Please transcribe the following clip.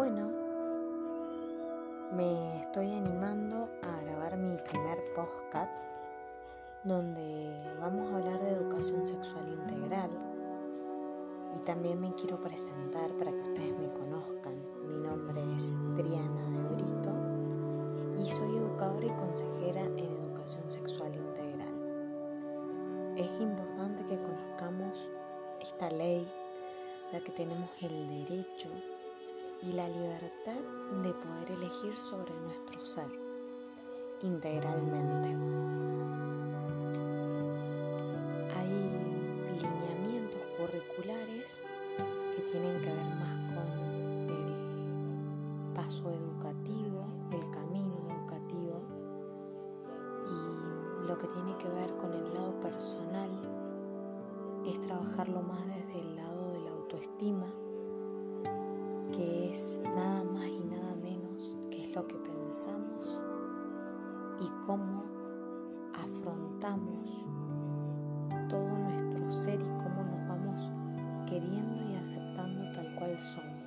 bueno, me estoy animando a grabar mi primer podcast donde vamos a hablar de educación sexual integral. Y también me quiero presentar para que ustedes me conozcan. Mi nombre es Triana de Brito y soy educadora y consejera en educación sexual integral. Es importante que conozcamos esta ley, ya que tenemos el derecho y la libertad de poder elegir sobre nuestro ser integralmente. curriculares que tienen que ver más con el paso educativo, el camino educativo y lo que tiene que ver con el lado personal es trabajarlo más desde el lado de la autoestima, y cómo afrontamos todo nuestro ser y cómo nos vamos queriendo y aceptando tal cual somos.